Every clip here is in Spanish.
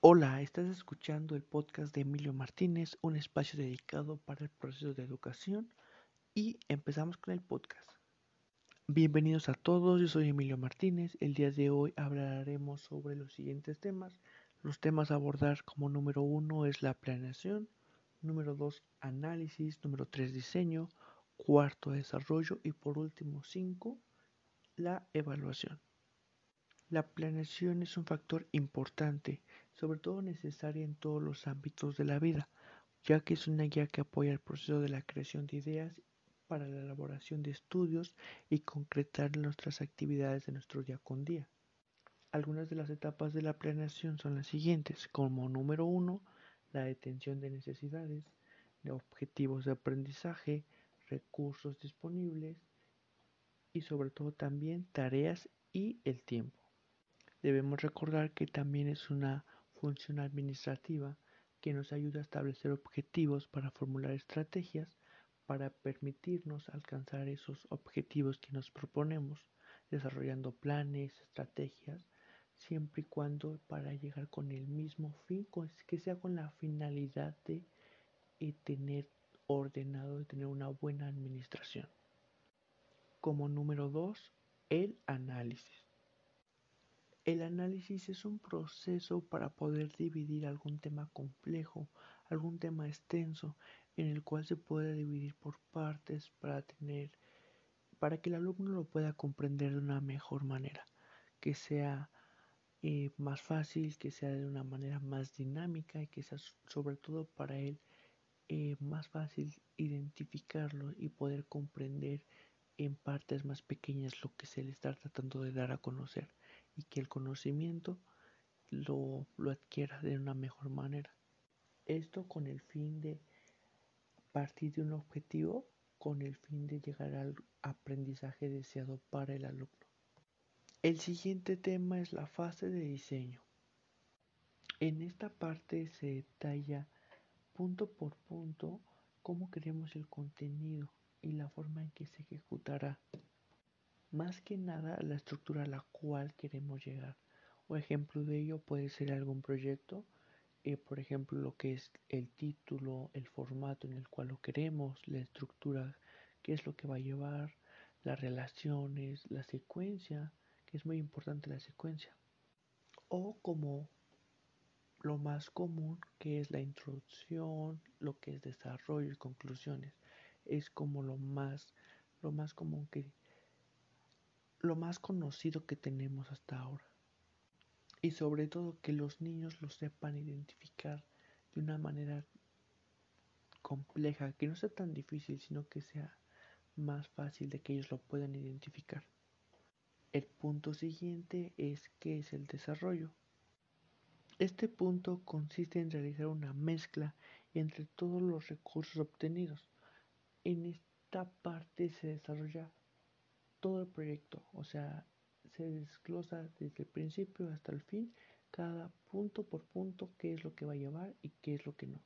Hola, estás escuchando el podcast de Emilio Martínez, un espacio dedicado para el proceso de educación y empezamos con el podcast. Bienvenidos a todos, yo soy Emilio Martínez. El día de hoy hablaremos sobre los siguientes temas. Los temas a abordar como número uno es la planeación, número dos análisis, número tres diseño, cuarto desarrollo y por último cinco la evaluación. La planeación es un factor importante sobre todo necesaria en todos los ámbitos de la vida, ya que es una guía que apoya el proceso de la creación de ideas para la elaboración de estudios y concretar nuestras actividades de nuestro día con día. Algunas de las etapas de la planeación son las siguientes, como número uno, la detención de necesidades, de objetivos de aprendizaje, recursos disponibles y sobre todo también tareas y el tiempo. Debemos recordar que también es una función administrativa que nos ayuda a establecer objetivos para formular estrategias para permitirnos alcanzar esos objetivos que nos proponemos, desarrollando planes, estrategias, siempre y cuando para llegar con el mismo fin, que sea con la finalidad de eh, tener ordenado, de tener una buena administración. Como número dos, el análisis. El análisis es un proceso para poder dividir algún tema complejo, algún tema extenso, en el cual se puede dividir por partes para tener, para que el alumno lo pueda comprender de una mejor manera, que sea eh, más fácil, que sea de una manera más dinámica y que sea sobre todo para él eh, más fácil identificarlo y poder comprender en partes más pequeñas lo que se le está tratando de dar a conocer y que el conocimiento lo, lo adquiera de una mejor manera. Esto con el fin de partir de un objetivo, con el fin de llegar al aprendizaje deseado para el alumno. El siguiente tema es la fase de diseño. En esta parte se detalla punto por punto cómo queremos el contenido y la forma en que se ejecutará más que nada la estructura a la cual queremos llegar. O ejemplo de ello puede ser algún proyecto, eh, por ejemplo lo que es el título, el formato en el cual lo queremos, la estructura, qué es lo que va a llevar, las relaciones, la secuencia, que es muy importante la secuencia. O como lo más común que es la introducción, lo que es desarrollo y conclusiones. Es como lo más, lo más común que lo más conocido que tenemos hasta ahora. Y sobre todo que los niños lo sepan identificar de una manera compleja, que no sea tan difícil, sino que sea más fácil de que ellos lo puedan identificar. El punto siguiente es qué es el desarrollo. Este punto consiste en realizar una mezcla entre todos los recursos obtenidos. En esta parte se desarrolla todo el proyecto, o sea, se desglosa desde el principio hasta el fin, cada punto por punto, qué es lo que va a llevar y qué es lo que no.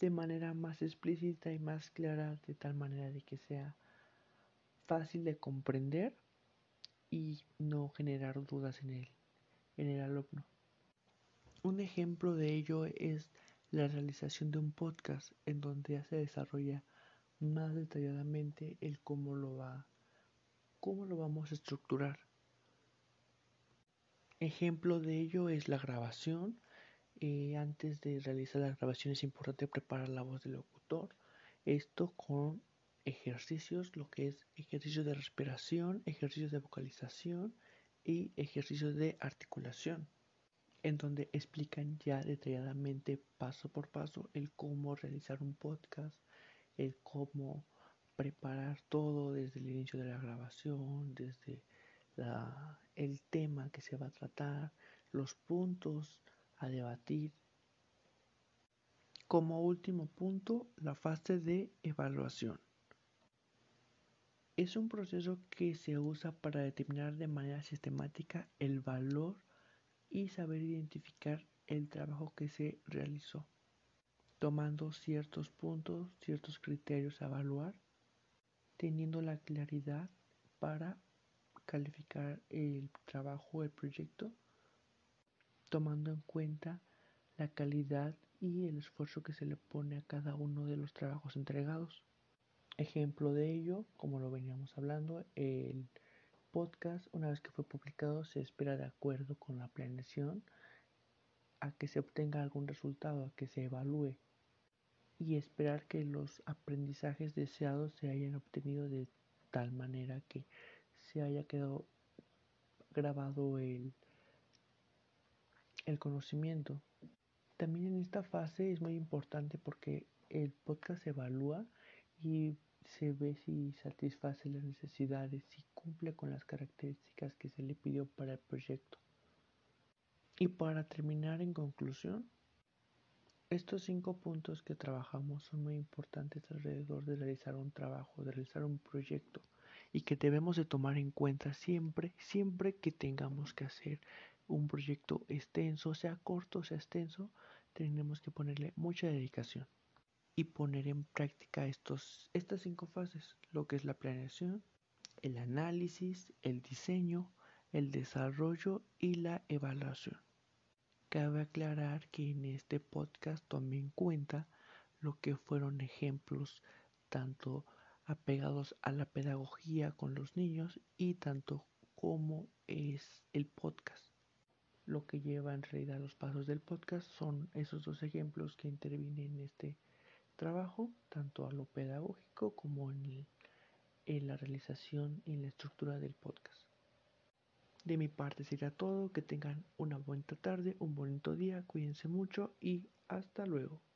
De manera más explícita y más clara, de tal manera de que sea fácil de comprender y no generar dudas en en el alumno. Un ejemplo de ello es la realización de un podcast en donde ya se desarrolla más detalladamente el cómo lo va ¿Cómo lo vamos a estructurar? Ejemplo de ello es la grabación. Eh, antes de realizar la grabación es importante preparar la voz del locutor. Esto con ejercicios, lo que es ejercicios de respiración, ejercicios de vocalización y ejercicios de articulación, en donde explican ya detalladamente paso por paso el cómo realizar un podcast, el cómo preparar todo desde el inicio de la grabación, desde el tema que se va a tratar, los puntos a debatir. Como último punto, la fase de evaluación. Es un proceso que se usa para determinar de manera sistemática el valor y saber identificar el trabajo que se realizó, tomando ciertos puntos, ciertos criterios a evaluar teniendo la claridad para calificar el trabajo, el proyecto, tomando en cuenta la calidad y el esfuerzo que se le pone a cada uno de los trabajos entregados. Ejemplo de ello, como lo veníamos hablando, el podcast, una vez que fue publicado, se espera de acuerdo con la planeación a que se obtenga algún resultado, a que se evalúe y esperar que los aprendizajes deseados se hayan obtenido de tal manera que se haya quedado grabado el, el conocimiento. También en esta fase es muy importante porque el podcast se evalúa y se ve si satisface las necesidades, si cumple con las características que se le pidió para el proyecto. Y para terminar en conclusión, estos cinco puntos que trabajamos son muy importantes alrededor de realizar un trabajo, de realizar un proyecto y que debemos de tomar en cuenta siempre, siempre que tengamos que hacer un proyecto extenso, sea corto, sea extenso, tenemos que ponerle mucha dedicación y poner en práctica estos, estas cinco fases, lo que es la planeación, el análisis, el diseño, el desarrollo y la evaluación. Cabe aclarar que en este podcast tomé en cuenta lo que fueron ejemplos tanto apegados a la pedagogía con los niños y tanto como es el podcast. Lo que lleva en realidad los pasos del podcast son esos dos ejemplos que intervienen en este trabajo, tanto a lo pedagógico como en, en la realización y la estructura del podcast. De mi parte sería todo, que tengan una buena tarde, un bonito día, cuídense mucho y hasta luego.